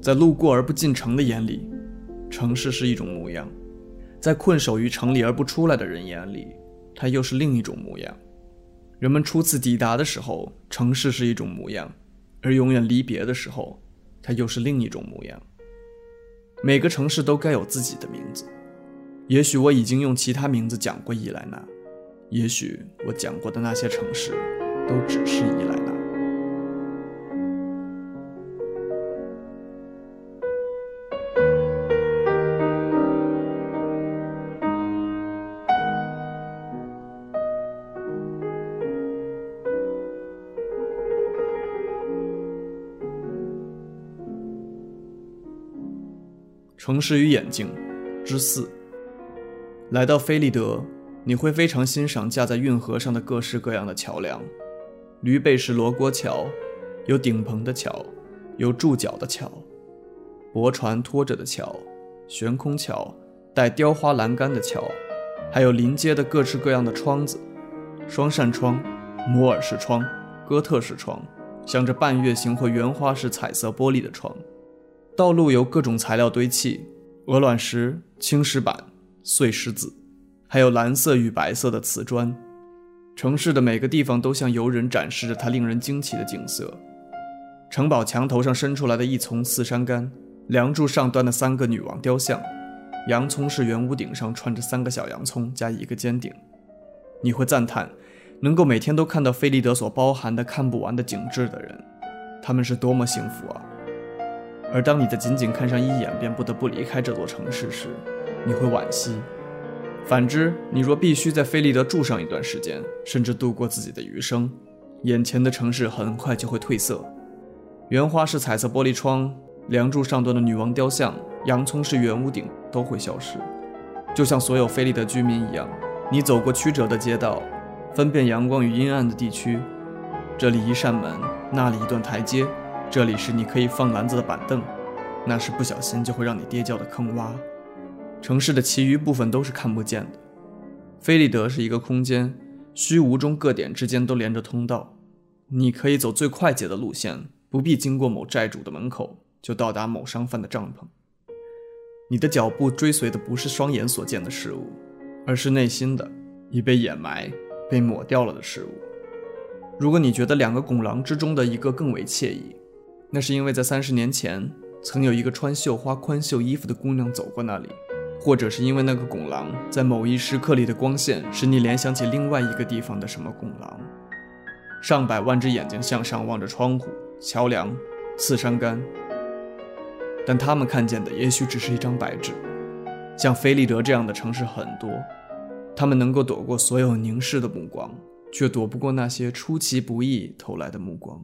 在路过而不进城的眼里，城市是一种模样；在困守于城里而不出来的人眼里，它又是另一种模样。人们初次抵达的时候，城市是一种模样；而永远离别的时候，它又是另一种模样。每个城市都该有自己的名字。也许我已经用其他名字讲过伊莱娜，也许我讲过的那些城市，都只是伊莱娜。城市与眼镜之四。来到菲利德，你会非常欣赏架在运河上的各式各样的桥梁：驴背式罗锅桥，有顶棚的桥，有柱脚的桥，驳船拖着的桥，悬空桥，带雕花栏杆的桥，还有临街的各式各样的窗子：双扇窗、摩尔式窗、哥特式窗，镶着半月形或圆花式彩色玻璃的窗。道路由各种材料堆砌：鹅卵石、青石板、碎石子，还有蓝色与白色的瓷砖。城市的每个地方都向游人展示着它令人惊奇的景色：城堡墙头上伸出来的一丛刺山柑，梁柱上端的三个女王雕像，洋葱式圆屋顶上串着三个小洋葱加一个尖顶。你会赞叹，能够每天都看到菲利德所包含的看不完的景致的人，他们是多么幸福啊！而当你在仅仅看上一眼便不得不离开这座城市时，你会惋惜；反之，你若必须在菲利德住上一段时间，甚至度过自己的余生，眼前的城市很快就会褪色。圆花是彩色玻璃窗、梁柱上端的女王雕像、洋葱式圆屋顶都会消失，就像所有菲利德居民一样。你走过曲折的街道，分辨阳光与阴暗的地区，这里一扇门，那里一段台阶。这里是你可以放篮子的板凳，那是不小心就会让你跌跤的坑洼。城市的其余部分都是看不见的。菲利德是一个空间，虚无中各点之间都连着通道。你可以走最快捷的路线，不必经过某债主的门口，就到达某商贩的帐篷。你的脚步追随的不是双眼所见的事物，而是内心的、已被掩埋、被抹掉了的事物。如果你觉得两个拱廊之中的一个更为惬意，那是因为在三十年前，曾有一个穿绣花宽袖衣服的姑娘走过那里，或者是因为那个拱廊在某一时刻里的光线使你联想起另外一个地方的什么拱廊。上百万只眼睛向上望着窗户、桥梁、刺山杆，但他们看见的也许只是一张白纸。像菲利德这样的城市很多，他们能够躲过所有凝视的目光，却躲不过那些出其不意投来的目光。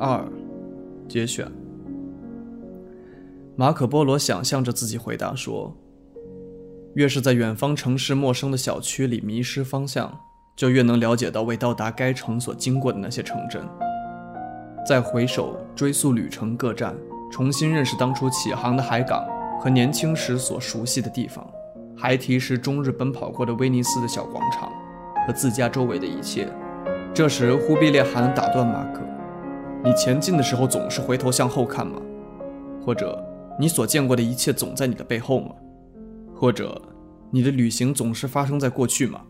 二，节选。马可·波罗想象着自己回答说：“越是在远方城市陌生的小区里迷失方向，就越能了解到为到达该城所经过的那些城镇。再回首追溯旅程各站，重新认识当初起航的海港和年轻时所熟悉的地方，孩提时终日奔跑过的威尼斯的小广场和自家周围的一切。”这时，忽必烈汗打断马可。你前进的时候总是回头向后看吗？或者你所见过的一切总在你的背后吗？或者你的旅行总是发生在过去吗？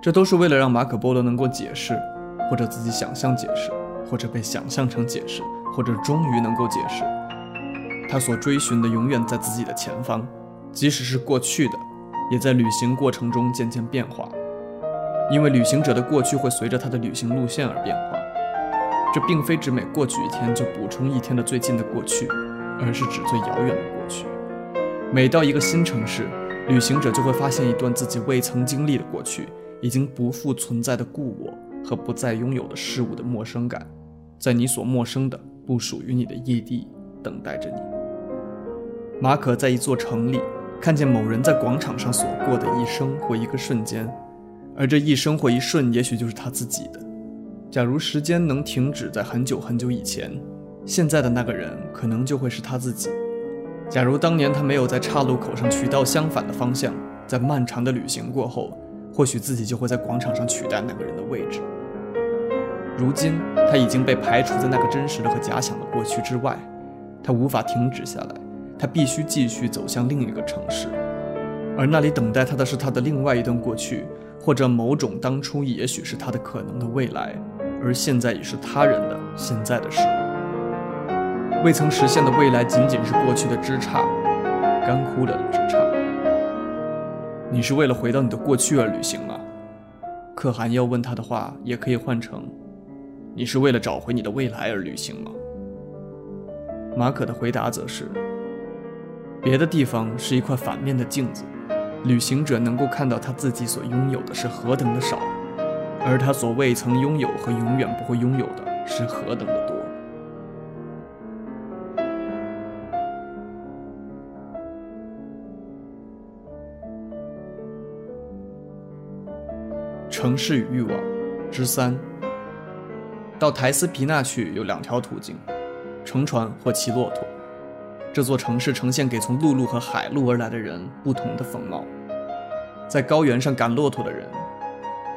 这都是为了让马可波罗能够解释，或者自己想象解释，或者被想象成解释，或者终于能够解释。他所追寻的永远在自己的前方，即使是过去的，也在旅行过程中渐渐变化，因为旅行者的过去会随着他的旅行路线而变化。这并非指每过去一天就补充一天的最近的过去，而是指最遥远的过去。每到一个新城市，旅行者就会发现一段自己未曾经历的过去，已经不复存在的故我和不再拥有的事物的陌生感，在你所陌生的、不属于你的异地等待着你。马可在一座城里看见某人在广场上所过的一生或一个瞬间，而这一生或一瞬，也许就是他自己的。假如时间能停止在很久很久以前，现在的那个人可能就会是他自己。假如当年他没有在岔路口上取道相反的方向，在漫长的旅行过后，或许自己就会在广场上取代那个人的位置。如今他已经被排除在那个真实的和假想的过去之外，他无法停止下来，他必须继续走向另一个城市，而那里等待他的是他的另外一段过去，或者某种当初也许是他的可能的未来。而现在已是他人的现在的事，未曾实现的未来仅仅是过去的枝杈，干枯了的枝杈。你是为了回到你的过去而旅行吗？可汗要问他的话，也可以换成：你是为了找回你的未来而旅行吗？马可的回答则是：别的地方是一块反面的镜子，旅行者能够看到他自己所拥有的是何等的少。而他所未曾拥有和永远不会拥有的是何等的多。城市与欲望之三。到台斯皮纳去有两条途径：乘船或骑骆驼。这座城市呈现给从陆路和海路而来的人不同的风貌。在高原上赶骆驼的人。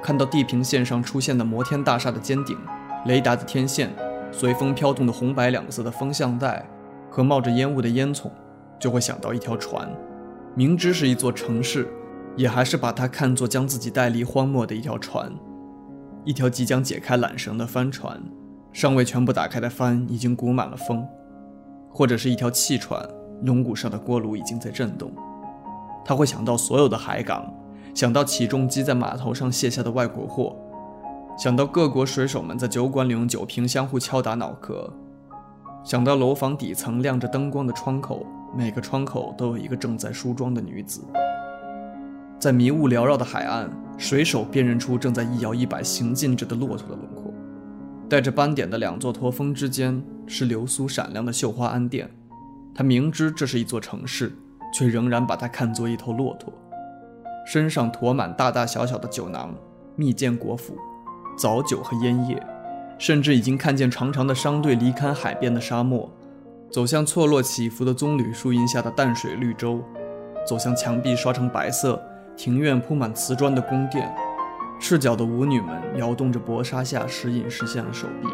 看到地平线上出现的摩天大厦的尖顶、雷达的天线、随风飘动的红白两色的风向带和冒着烟雾的烟囱，就会想到一条船。明知是一座城市，也还是把它看作将自己带离荒漠的一条船，一条即将解开缆绳的帆船，尚未全部打开的帆已经鼓满了风，或者是一条汽船，龙骨上的锅炉已经在震动。他会想到所有的海港。想到起重机在码头上卸下的外国货，想到各国水手们在酒馆里用酒瓶相互敲打脑壳，想到楼房底层亮着灯光的窗口，每个窗口都有一个正在梳妆的女子。在迷雾缭绕的海岸，水手辨认出正在一摇一摆行进着的骆驼的轮廓。带着斑点的两座驼峰之间是流苏闪亮的绣花鞍钿。他明知这是一座城市，却仍然把它看作一头骆驼。身上驮满大大小小的酒囊蜜饯果脯枣酒和烟叶甚至已经看见长长的商队离开海边的沙漠走向错落起伏的棕榈树荫下的淡水绿洲走向墙壁刷成白色庭院铺满瓷砖的宫殿赤脚的舞女们摇动着薄纱下时隐时现的手臂。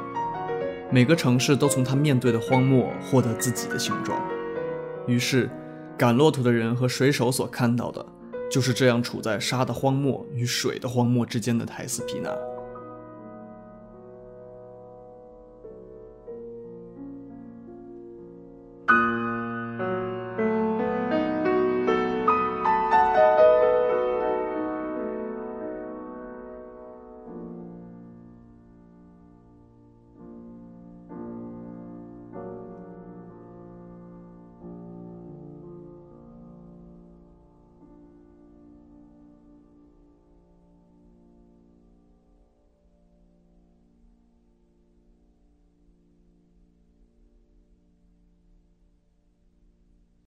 每个城市都从他面对的荒漠获得自己的形状。于是赶骆驼的人和水手所看到的就是这样处在沙的荒漠与水的荒漠之间的泰斯皮纳。